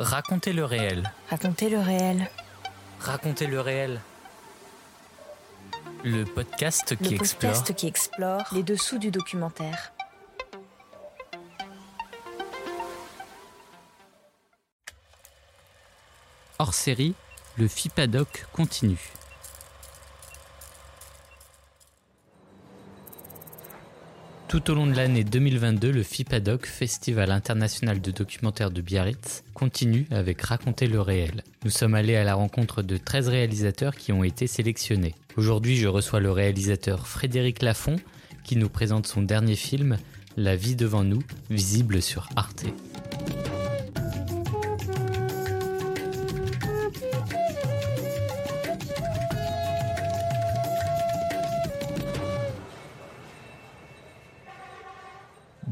Racontez le réel. Racontez le réel. Racontez le réel. Le podcast qui Le explore. podcast qui explore les dessous du documentaire. Hors série, le FIPADOC continue. Tout au long de l'année 2022, le FIPADOC, Festival international de documentaire de Biarritz, continue avec Raconter le réel. Nous sommes allés à la rencontre de 13 réalisateurs qui ont été sélectionnés. Aujourd'hui, je reçois le réalisateur Frédéric Lafont qui nous présente son dernier film, La vie devant nous, visible sur Arte.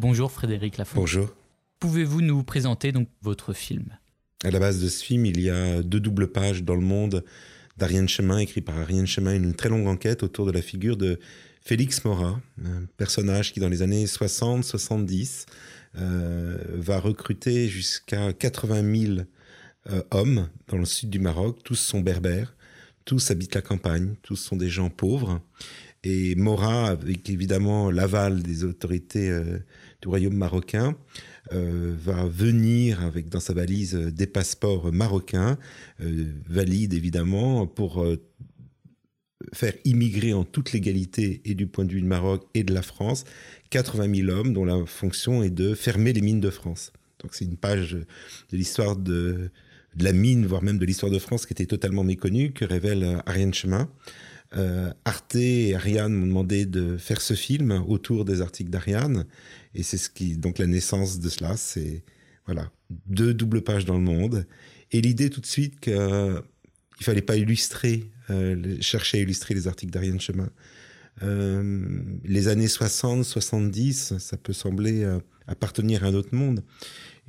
Bonjour Frédéric Lafont. Bonjour. Pouvez-vous nous présenter donc votre film? À la base de ce film, il y a deux doubles pages dans le monde d'Ariane Chemin, écrit par Ariane Chemin, une très longue enquête autour de la figure de Félix Mora, un personnage qui dans les années 60-70 euh, va recruter jusqu'à 80 000 euh, hommes dans le sud du Maroc. Tous sont berbères, tous habitent la campagne, tous sont des gens pauvres. Et Mora, avec évidemment l'aval des autorités euh, du royaume marocain, euh, va venir avec dans sa valise euh, des passeports marocains, euh, valides évidemment, pour faire immigrer en toute légalité et du point de vue du Maroc et de la France 80 000 hommes dont la fonction est de fermer les mines de France. Donc c'est une page de l'histoire de, la mine, voire même de l'histoire de France qui était totalement méconnue, que révèle Ariane Chemin. Arte et Ariane m'ont demandé de faire ce film autour des articles d'Ariane, et c'est ce qui donc la naissance de cela, c'est voilà deux doubles pages dans le monde, et l'idée tout de suite qu'il il fallait pas illustrer, euh, chercher à illustrer les articles d'Ariane Chemin. Euh, les années 60, 70, ça peut sembler euh, appartenir à un autre monde,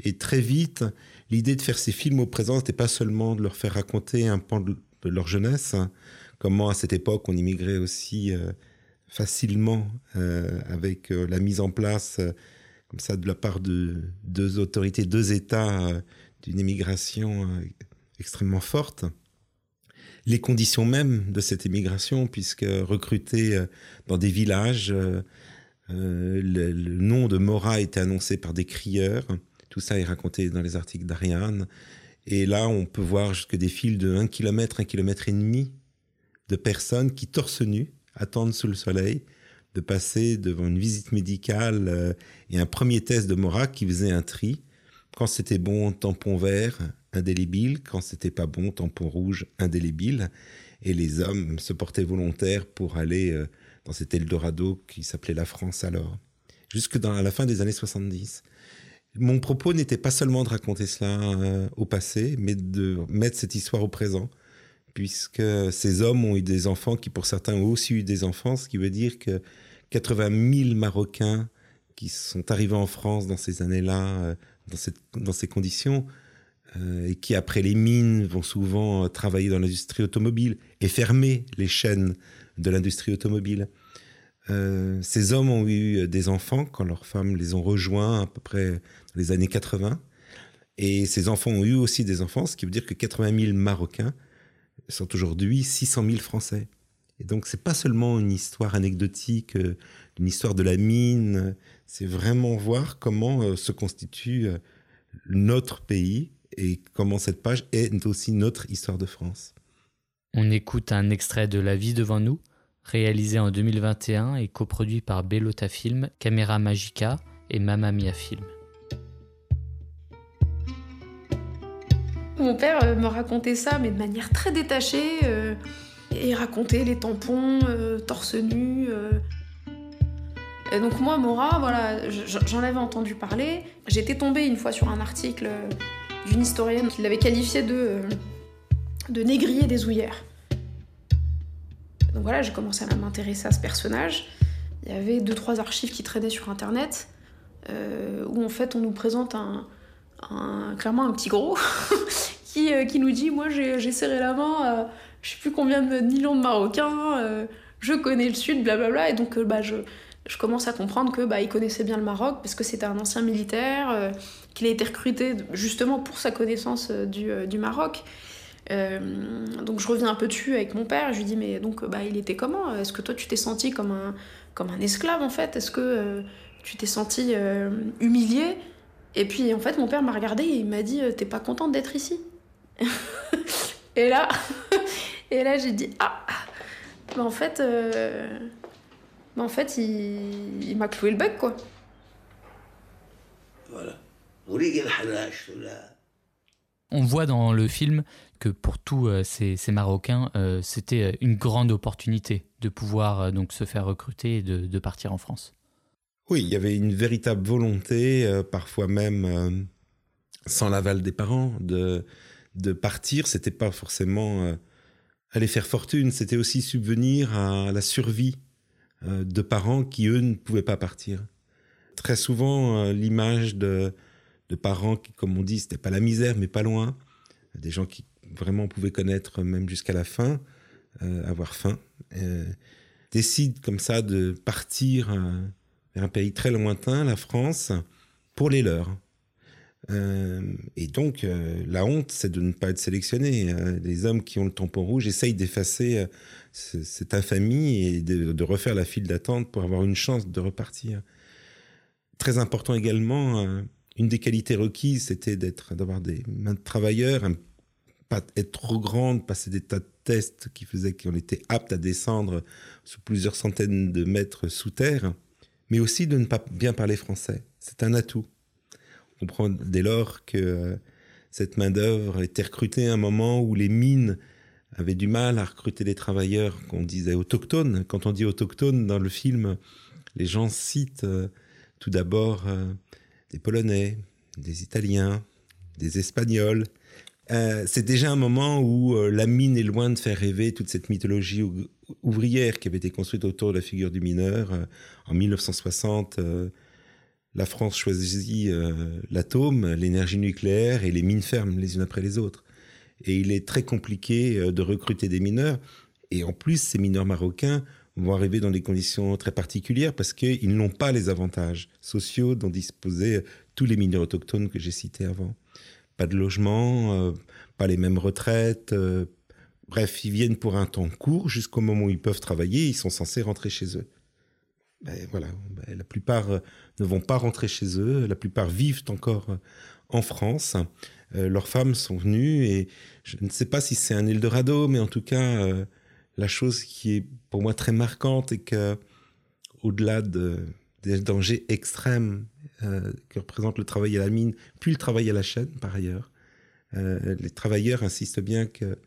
et très vite, l'idée de faire ces films au présent, n'était pas seulement de leur faire raconter un pan de, leur jeunesse, hein, comment à cette époque on immigrait aussi euh, facilement euh, avec euh, la mise en place euh, comme ça de la part de deux autorités, deux États d'une immigration euh, extrêmement forte. Les conditions même de cette immigration, puisque recruter euh, dans des villages, le, nom de Mora était annoncé par des crieurs. Tout ça est raconté dans les articles d'Ariane. Et là, on peut voir jusque des files de 1 km, 1 km et demi de personnes qui, torse nu, attendent sous le soleil de passer devant une visite médicale euh, et un premier test de Mora qui faisait un tri. Quand c'était bon, tampon vert, indélébile. Quand c'était pas bon, tampon rouge, indélébile. Et les hommes se portaient volontaires pour aller euh, dans cet Eldorado qui s'appelait la France alors. Jusque dans, la fin des années 70. Mon propos n'était pas seulement de raconter cela euh, au passé, mais de mettre cette histoire au présent puisque ces hommes ont eu des enfants qui, pour certains, ont aussi eu des enfants, ce qui veut dire que 80 000 Marocains qui sont arrivés en France dans ces années-là, euh, dans, ces conditions, euh, et qui, après les mines, vont souvent euh, travailler dans l'industrie automobile et fermer les chaînes de l'industrie automobile. Ces hommes ont eu des enfants quand leurs femmes les ont rejoints à peu près dans les années 80. Et ces enfants ont eu aussi des enfants, ce qui veut dire que 80 000 Marocains sont aujourd'hui 600 000 Français. Et donc, c'est pas seulement une histoire anecdotique, euh, une histoire de la mine, c'est vraiment voir comment euh, se constitue euh, notre pays et comment cette page est aussi notre histoire de France. On écoute un extrait de La vie devant nous, réalisé en 2021 et coproduit par Bellota Film, Caméra Magica et Mamma Mia Film. Mon père euh, me racontait ça, mais de manière très détachée. euh, et racontait les tampons, euh, torse nu. Et donc moi, Mora, voilà, je- j'en avais entendu parler. J'étais tombée une fois sur un article d'une historienne qui l'avait qualifié de, de négrier des ouillères. Donc voilà, j'ai commencé à m'intéresser à ce personnage. Il y avait deux, trois archives qui traînaient sur Internet, où en fait on nous présente un, un- clairement un petit gros qui, euh, qui nous dit Moi j'ai serré la main à je sais plus combien de millions de Marocains, euh, je connais le Sud, blablabla. Et donc euh, bah, je, je commence à comprendre que bah, il connaissait bien le Maroc parce que c'était un ancien militaire euh, qu'il a été recruté justement pour sa connaissance du, du Maroc. donc je reviens un peu dessus avec mon père, je lui dis mais donc bah, il était comment? Est-ce que toi tu t'es senti comme un, comme un esclave en fait? Est-ce que tu t'es senti humilié? Et puis en fait mon père m'a regardé et il m'a dit t'es pas contente d'être ici Et là, et là j'ai dit ah mais en fait, euh, mais en fait il, il m'a cloué le bec, quoi. Voilà. On voit dans le film que pour tous euh, ces, ces, Marocains, euh, c'était une grande opportunité de pouvoir donc se faire recruter et de, de, partir en France. Oui, il y avait une véritable volonté, parfois même sans l'aval des parents, de, de partir. C'était pas forcément aller faire fortune, c'était aussi subvenir à la survie euh, de parents qui, eux, ne pouvaient pas partir. Très souvent, euh, l'image de, parents qui, comme on dit, c'était pas la misère, mais pas loin, des gens qui vraiment pouvaient connaître même jusqu'à la fin, euh, avoir faim, décident comme ça de partir un pays très lointain, la France, pour les leurs. Euh, et donc, euh, la honte, c'est de ne pas être sélectionné. Euh, les hommes qui ont le tampon rouge essayent d'effacer cette infamie et de, refaire la file d'attente pour avoir une chance de repartir. Très important également, une des qualités requises, c'était d'être, d'avoir des mains de travailleurs, pas être trop grande, passer des tas de tests qui faisaient qu'on était apte à descendre sous plusieurs centaines de mètres sous terre, mais aussi de ne pas bien parler français. C'est un atout comprend dès lors que euh, cette main-d'œuvre était recrutée à un moment où les mines avaient du mal à recruter des travailleurs qu'on disait autochtones. Quand on dit autochtones dans le film, les gens citent euh, tout d'abord euh, des Polonais, des Italiens, des Espagnols. c'est déjà un moment où la mine est loin de faire rêver toute cette mythologie ouvrière qui avait été construite autour de la figure du mineur. en 1960, la France choisit euh, l'atome, l'énergie nucléaire et les mines fermes les unes après les autres. Et il est très compliqué euh, de recruter des mineurs. Et en plus, ces mineurs marocains vont arriver dans des conditions très particulières parce qu'ils n'ont pas les avantages sociaux dont disposaient tous les mineurs autochtones que j'ai cités avant. Pas de logement, euh, pas les mêmes retraites. Bref, ils viennent pour un temps court jusqu'au moment où ils peuvent travailler. Ils sont censés rentrer chez eux. Ben, voilà, ben, la plupart euh, ne vont pas rentrer chez eux, la plupart vivent encore euh, en France. Euh, leurs femmes sont venues et je ne sais pas si c'est un Eldorado, mais en tout cas, la chose qui est pour moi très marquante et que, au-delà de, des dangers extrêmes que représente le travail à la mine, puis le travail à la chaîne par ailleurs, les travailleurs insistent bien que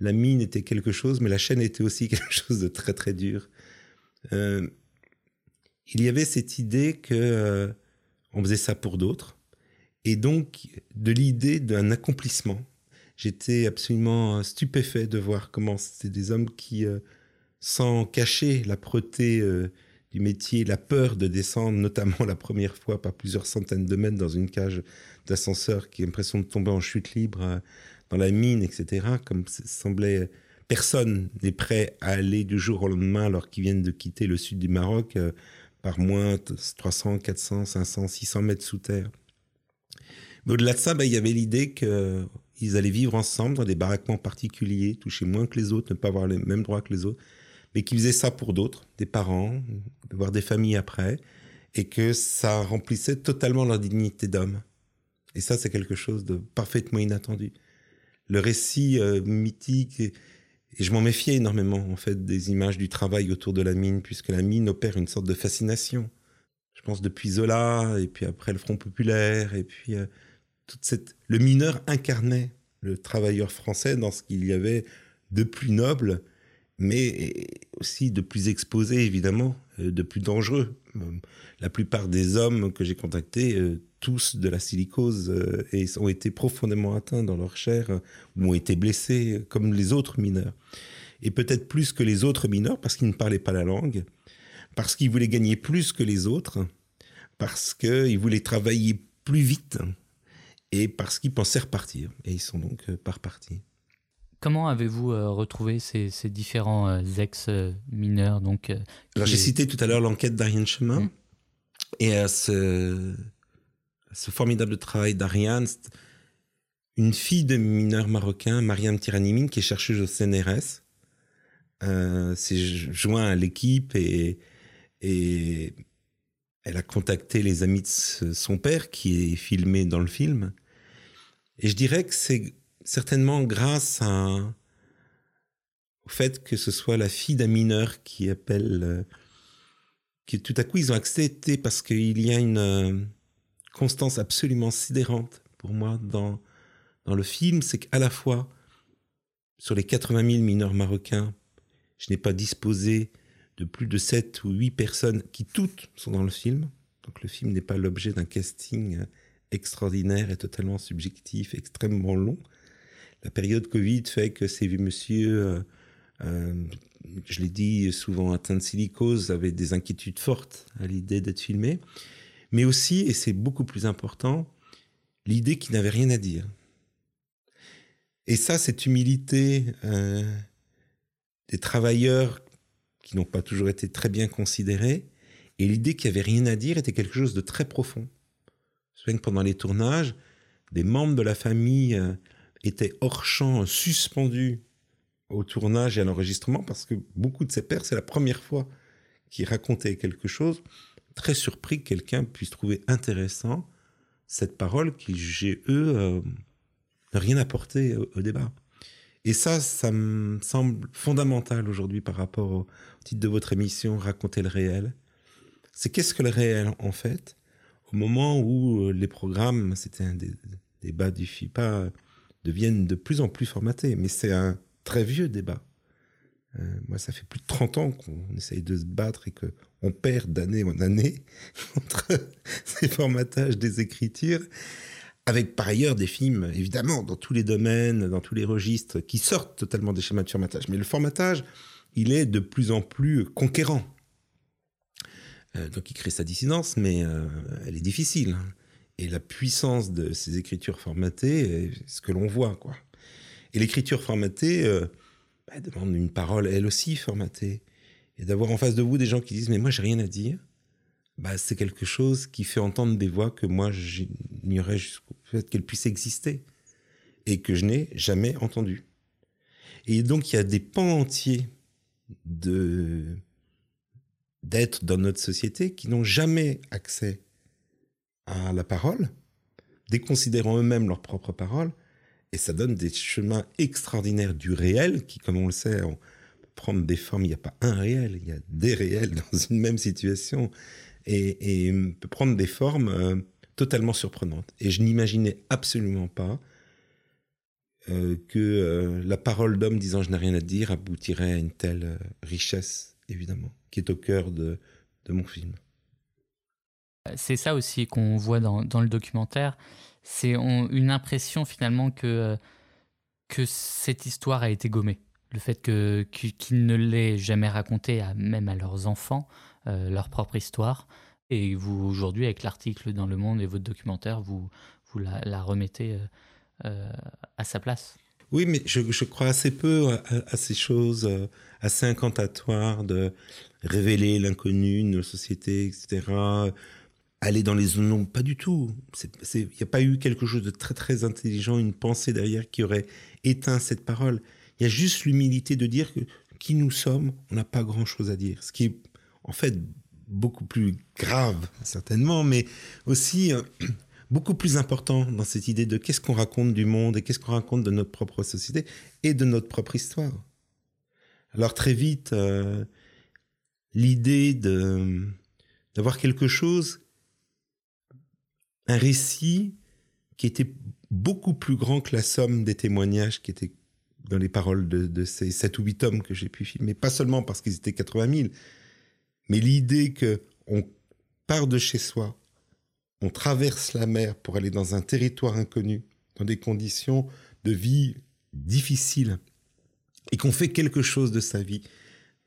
la mine était quelque chose, mais la chaîne était aussi quelque chose de très très dur il y avait cette idée que euh, on faisait ça pour d'autres, et donc de l'idée d'un accomplissement. J'étais absolument stupéfait de voir comment c'était des hommes qui, euh, sans cacher l'âpreté euh, du métier, la peur de descendre, notamment la première fois par plusieurs centaines de mètres dans une cage d'ascenseur qui a l'impression de tomber en chute libre dans la mine, etc., comme semblait personne n'est prêt à aller du jour au lendemain alors qu'ils viennent de quitter le sud du Maroc par moins 300, 400, 500, 600 mètres sous terre. Mais au-delà de ça, bah, il y avait l'idée qu'ils allaient vivre ensemble dans des baraquements particuliers, toucher moins que les autres, ne pas avoir les mêmes droits que les autres, mais qu'ils faisaient ça pour d'autres, des parents, voir des familles après, et que ça remplissait totalement leur dignité d'homme. Et ça, c'est quelque chose de parfaitement inattendu. Le récit euh, mythique et je m'en méfiais énormément, en fait, des images du travail autour de la mine, puisque la mine opère une sorte de fascination. Je pense depuis Zola, et puis après le Front Populaire, et puis euh, toute cette... Le mineur incarnait le travailleur français dans ce qu'il y avait de plus noble, mais aussi de plus exposé, évidemment, euh, de plus dangereux. La plupart des hommes que j'ai contactés tous de la silicose euh, et ont été profondément atteints dans leur chair euh, ou ont été blessés euh, comme les autres mineurs. Et peut-être plus que les autres mineurs parce qu'ils ne parlaient pas la langue, parce qu'ils voulaient gagner plus que les autres, parce qu'ils voulaient travailler plus vite et parce qu'ils pensaient repartir. Et ils sont donc pas repartis. Comment avez-vous retrouvé ces, différents ex-mineurs donc Alors j'ai cité tout à l'heure l'enquête d'Ariane Chemin. Mmh. Et à ce, ce formidable travail d'Ariane, une fille de mineur marocain, Mariam Tiranimine, qui est chercheuse au CNRS, euh, s'est joint à l'équipe et, elle a contacté les amis de son père, qui est filmé dans le film. Et je dirais que c'est certainement grâce au fait que ce soit la fille d'un mineur qui appelle, euh, qui tout à coup ils ont accepté parce qu'il y a une euh, constance absolument sidérante pour moi dans, dans le film, c'est qu'à la fois sur les 80 000 mineurs marocains, je n'ai pas disposé de plus de 7 ou 8 personnes qui toutes sont dans le film. Donc le film n'est pas l'objet d'un casting euh, extraordinaire et totalement subjectif, extrêmement long. La période Covid fait que ces messieurs euh, je l'ai dit souvent, atteint de silicose, avait des inquiétudes fortes à l'idée d'être filmé, mais aussi, et c'est beaucoup plus important, l'idée qu'il n'avait rien à dire. Et ça, cette humilité euh, des travailleurs qui n'ont pas toujours été très bien considérés, et l'idée qu'il n'y avait rien à dire était quelque chose de très profond. Je me souviens que pendant les tournages, des membres de la famille euh, étaient hors champ, suspendus au tournage et à l'enregistrement parce que beaucoup de ses pères, c'est la première fois qu'ils racontaient quelque chose. Très surpris que quelqu'un puisse trouver intéressant cette parole qui jugeait eux euh, rien apporter au, débat. Et ça, ça me semble fondamental aujourd'hui par rapport au titre de votre émission, Raconter le réel. C'est qu'est-ce que le réel en fait Au moment où euh, les programmes, c'était un des débats du FIPA, deviennent de plus en plus formatés, mais c'est un très vieux débat. Euh, moi, ça fait plus de 30 ans qu'on essaye de se battre et qu'on perd d'année en année entre ces formatages des écritures, avec par ailleurs des films, évidemment, dans tous les domaines, dans tous les registres, qui sortent totalement des schémas de formatage. Mais le formatage, il est de plus en plus conquérant. Euh, donc il crée sa dissidence, mais euh, elle est difficile. Et la puissance de ces écritures formatées, c'est ce que l'on voit, quoi. Et l'écriture formatée bah, demande une parole, elle aussi, formatée. Et d'avoir en face de vous des gens qui disent Mais moi, j'ai rien à dire, bah, c'est quelque chose qui fait entendre des voix que moi, j'ignorais jusqu'au fait qu'elles puissent exister et que je n'ai jamais entendues. Et donc, il y a des pans entiers de d'être dans notre société qui n'ont jamais accès à la parole, déconsidérant eux-mêmes leur propre parole, et ça donne des chemins extraordinaires du réel qui, comme on le sait, on des formes. Il n'y a pas un réel, il y a des réels dans une même situation. Et, peut prendre des formes euh, totalement surprenantes. Et je n'imaginais absolument pas euh, que euh, la parole d'homme disant je n'ai rien à dire aboutirait à une telle richesse, évidemment, qui est au cœur de mon film. C'est ça aussi qu'on voit dans, dans, le documentaire, c'est une impression finalement que, euh, que cette histoire a été gommée. Le fait qu'ils ne l'aient jamais racontée à, même à leurs enfants, euh, leur propre histoire. Et vous, aujourd'hui, avec l'article dans Le Monde et votre documentaire, vous, vous la, remettez euh, à sa place. Oui, mais je, je crois assez peu à, ces choses assez incantatoires de révéler l'inconnu nos sociétés, etc aller dans les zones non pas du tout. Il n'y a pas eu quelque chose de très très intelligent une pensée derrière qui aurait éteint cette parole. Il y a juste l'humilité de dire que qui nous sommes on n'a pas grand chose à dire. Ce qui est en fait beaucoup plus grave certainement mais aussi euh, beaucoup plus important dans cette idée de qu'est-ce qu'on raconte du monde et qu'est-ce qu'on raconte de notre propre société et de notre propre histoire. Alors très vite euh, l'idée d'avoir quelque chose un récit qui était beaucoup plus grand que la somme des témoignages qui étaient dans les paroles de, ces sept ou huit hommes que j'ai pu filmer. Pas seulement parce qu'ils étaient 80 000, mais l'idée que on part de chez soi, on traverse la mer pour aller dans un territoire inconnu, dans des conditions de vie difficiles, et qu'on fait quelque chose de sa vie,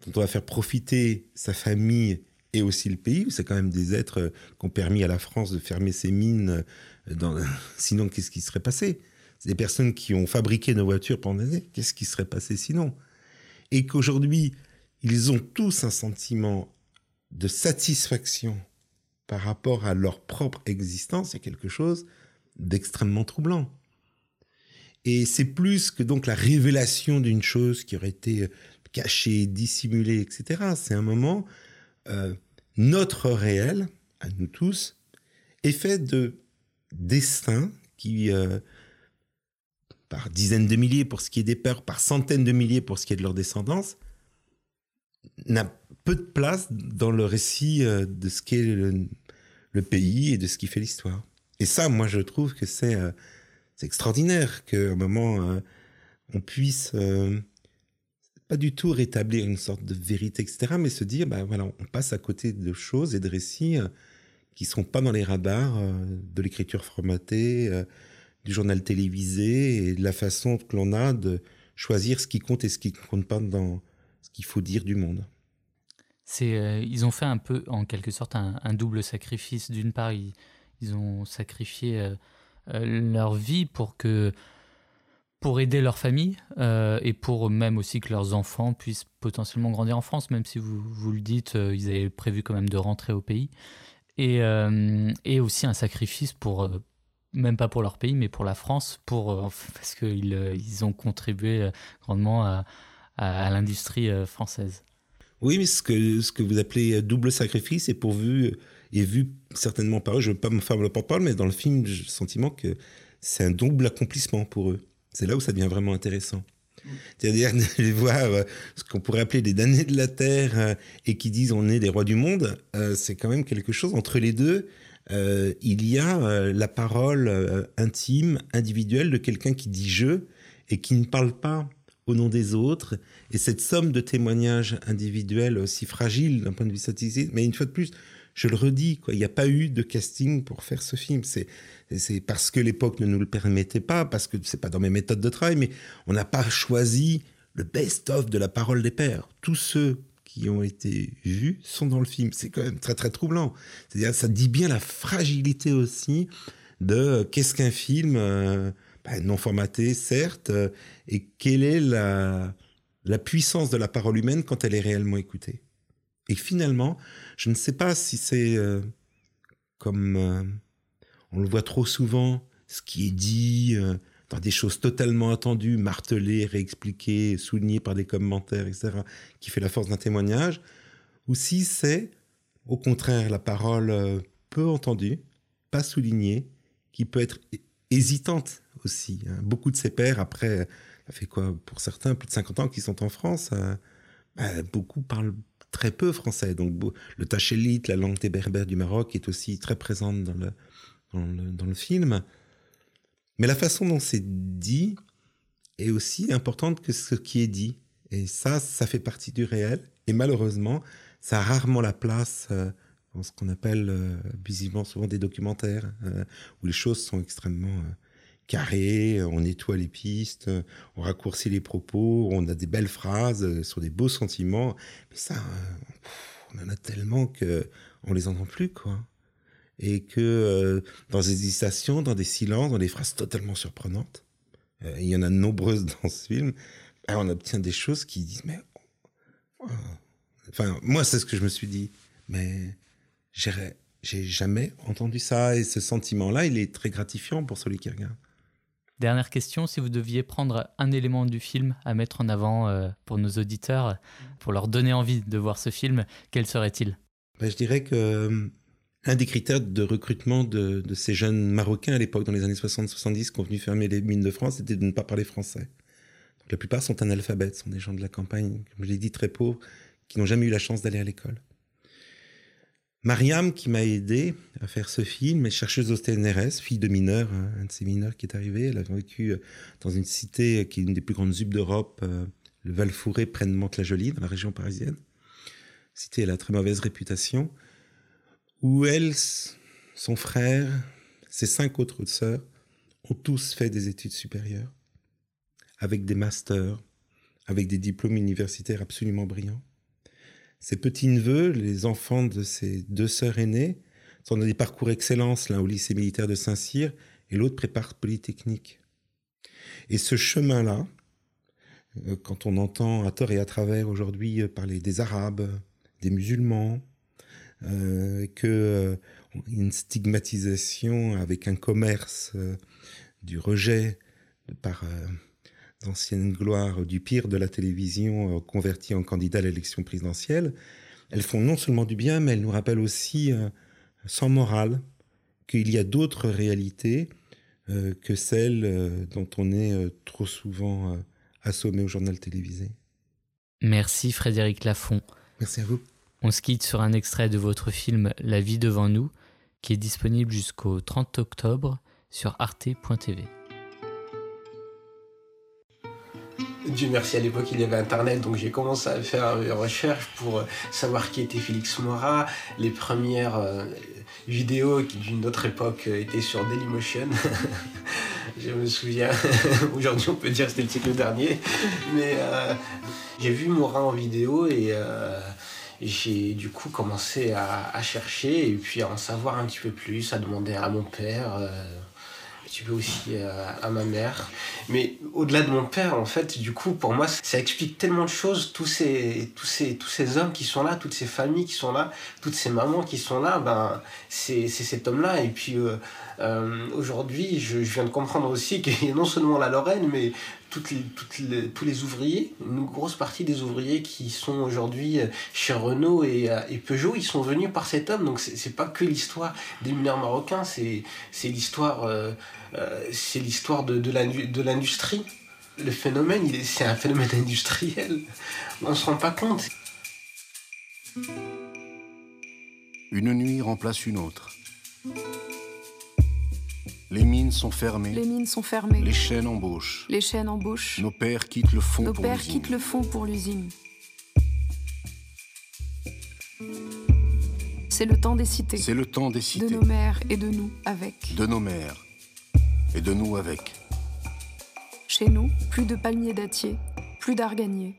dont on va faire profiter sa famille et aussi le pays, c'est quand même des êtres euh, qui ont permis à la France de fermer ses mines. Euh. Sinon, qu'est-ce qui serait passé? C'est des personnes qui ont fabriqué nos voitures pendant des années. Qu'est-ce qui serait passé sinon? Et qu'aujourd'hui, ils ont tous un sentiment de satisfaction par rapport à leur propre existence, a quelque chose d'extrêmement troublant. Et c'est plus que donc la révélation d'une chose qui aurait été cachée, dissimulée, etc. C'est un moment, euh, notre réel, à nous tous, est fait de destins qui, euh, par dizaines de milliers pour ce qui est des pères, par centaines de milliers pour ce qui est de leur descendance, n'a peu de place dans le récit euh, de ce qu'est le, pays et de ce qui fait l'histoire. Et ça, moi, je trouve que c'est euh, extraordinaire qu'à un moment, on puisse pas du tout rétablir une sorte de vérité, etc., mais se dire, bah voilà, on passe à côté de choses et de récits qui sont pas dans les radars de l'écriture formatée, du journal télévisé et de la façon que l'on a de choisir ce qui compte et ce qui ne compte pas dans ce qu'il faut dire du monde. C'est, euh, ils ont fait un peu, en quelque sorte, un, double sacrifice. D'une part, ils, ont sacrifié euh, euh, leur vie pour que pour aider leur famille et pour même aussi que leurs enfants puissent potentiellement grandir en France, même si vous, vous le dites, ils avaient prévu quand même de rentrer au pays. Et, et aussi un sacrifice pour, même pas pour leur pays, mais pour la France, pour, parce qu'ils ils ont contribué grandement à, à, l'industrie française. Oui, mais ce que, ce que vous appelez double sacrifice est pourvu et vu certainement par eux. Je ne veux pas me faire le porte-parole, mais dans le film, j'ai le sentiment que c'est un double accomplissement pour eux. C'est là où ça devient vraiment intéressant. C'est-à-dire de voir euh, ce qu'on pourrait appeler des damnés de la terre euh, et qui disent on est des rois du monde, euh, c'est quand même quelque chose entre les deux. il y a la parole intime, individuelle de quelqu'un qui dit je et qui ne parle pas au nom des autres. Et cette somme de témoignages individuels aussi fragile d'un point de vue statistique, mais une fois de plus, je le redis, quoi, il n'y a pas eu de casting pour faire ce film. C'est, parce que l'époque ne nous le permettait pas, parce que c'est pas dans mes méthodes de travail, mais on n'a pas choisi le best-of de la parole des pères. Tous ceux qui ont été vus sont dans le film. C'est quand même très très troublant. C'est-à-dire, ça dit bien la fragilité aussi de qu'est-ce qu'un film. Euh, bah, non formaté, certes, euh, et quelle est la puissance de la parole humaine quand elle est réellement écoutée. Et finalement, je ne sais pas si c'est euh, comme euh, on le voit trop souvent, ce qui est dit dans des choses totalement attendues, martelées, réexpliquées, soulignées par des commentaires, etc., qui fait la force d'un témoignage, ou si c'est au contraire la parole peu entendue, pas soulignée, qui peut être hésitante aussi. Hein. Beaucoup de ses pères, après, ça fait quoi pour certains, plus de 50 ans qui sont en France, euh, bah, beaucoup parlent très peu français. Donc le tachélite, la langue des berbères du Maroc, est aussi très présente dans le, dans le, film. Mais la façon dont c'est dit est aussi importante que ce qui est dit. Et ça, ça fait partie du réel. Et malheureusement, ça a rarement la place euh, dans ce qu'on appelle euh, visiblement souvent des documentaires, où les choses sont extrêmement carré, on nettoie les pistes, on raccourcit les propos, on a des belles phrases euh, sur des beaux sentiments. Mais ça, euh, on en a tellement que on les entend plus, quoi. Et que euh, dans des hésitations, dans des silences, dans des phrases totalement surprenantes, il y en a nombreuses dans ce film, ben, on obtient des choses qui disent, mais... Enfin, moi, c'est ce que je me suis dit. Mais j'ai jamais entendu ça. Et ce sentiment-là, il est très gratifiant pour celui qui regarde. Dernière question, si vous deviez prendre un élément du film à mettre en avant euh, pour nos auditeurs, pour leur donner envie de voir ce film, quel serait-il? Ben, Je dirais que euh, des critères de recrutement de, ces jeunes Marocains à l'époque, dans les années 60-70, qui ont venu fermer les mines de France, c'était de ne pas parler français. la plupart sont analphabètes, sont des gens de la campagne, comme je l'ai dit, très pauvres, qui n'ont jamais eu la chance d'aller à l'école. Mariam, qui m'a aidé à faire ce film, est chercheuse au CNRS, fille de mineur, hein, un de ces mineurs qui est arrivé. Elle a vécu euh, dans une cité qui est une des plus grandes zups d'Europe, euh, le Val-Fouré, près de Mantes-la-Jolie, dans la région parisienne. Cité, elle a très mauvaise réputation. Où elle, son frère, ses cinq autres sœurs, ont tous fait des études supérieures, avec des masters, avec des diplômes universitaires absolument brillants. Ses petits-neveux, les enfants de ses deux sœurs aînées, sont dans des parcours excellence, l'un au lycée militaire de Saint-Cyr et l'autre prépare Polytechnique. Et ce chemin-là, euh, quand on entend à tort et à travers aujourd'hui euh, parler des Arabes, des musulmans, euh, que une stigmatisation avec un commerce du rejet par d'anciennes gloires du pire de la télévision converti en candidat à l'élection présidentielle. Elles font non seulement du bien, mais elles nous rappellent aussi, sans morale, qu'il y a d'autres réalités euh, que celles euh, dont on est euh, trop souvent assommé au journal télévisé. Merci Frédéric Lafont. Merci à vous. On se quitte sur un extrait de votre film La vie devant nous, qui est disponible jusqu'au 30 octobre sur arte.tv. Dieu merci, à l'époque il y avait Internet, donc j'ai commencé à faire une recherche pour savoir qui était Félix Moira. Les premières vidéo qui d'une autre époque euh, était sur Dailymotion. je me souviens, aujourd'hui on peut dire que c'était le cycle dernier, mais euh, j'ai vu Morin en vidéo et euh, j'ai du coup commencé à, chercher et puis à en savoir un petit peu plus, à demander à mon père tu peux aussi euh, à ma mère. Mais au-delà de mon père, en fait, du coup, pour moi, ça explique tellement de choses. Tous ces, tous ces, tous ces hommes qui sont là, toutes ces familles qui sont là, toutes ces mamans qui sont là, ben, c'est cet homme-là. Et puis, euh, euh, aujourd'hui, je, viens de comprendre aussi qu'il y a non seulement la Lorraine, mais les, tous les ouvriers, une grosse partie des ouvriers qui sont aujourd'hui chez Renault et, et, Peugeot, ils sont venus par cet homme. Donc c'est pas que l'histoire des mineurs marocains, c'est l'histoire euh, l'histoire de, de l'industrie. Le phénomène, c'est un phénomène industriel. On ne se rend pas compte. Une nuit remplace une autre. Les mines sont fermées. Les mines sont fermées. Les chaînes embauchent. Les chaînes embauchent. Nos pères quittent le fond Nos pour pères quittent le fond pour l'usine. C'est le temps des cités. C'est le temps des cités. De nos mères et de nous avec. De nos mères et de nous avec. Chez nous, plus de palmiers dattiers, plus d'arganiers.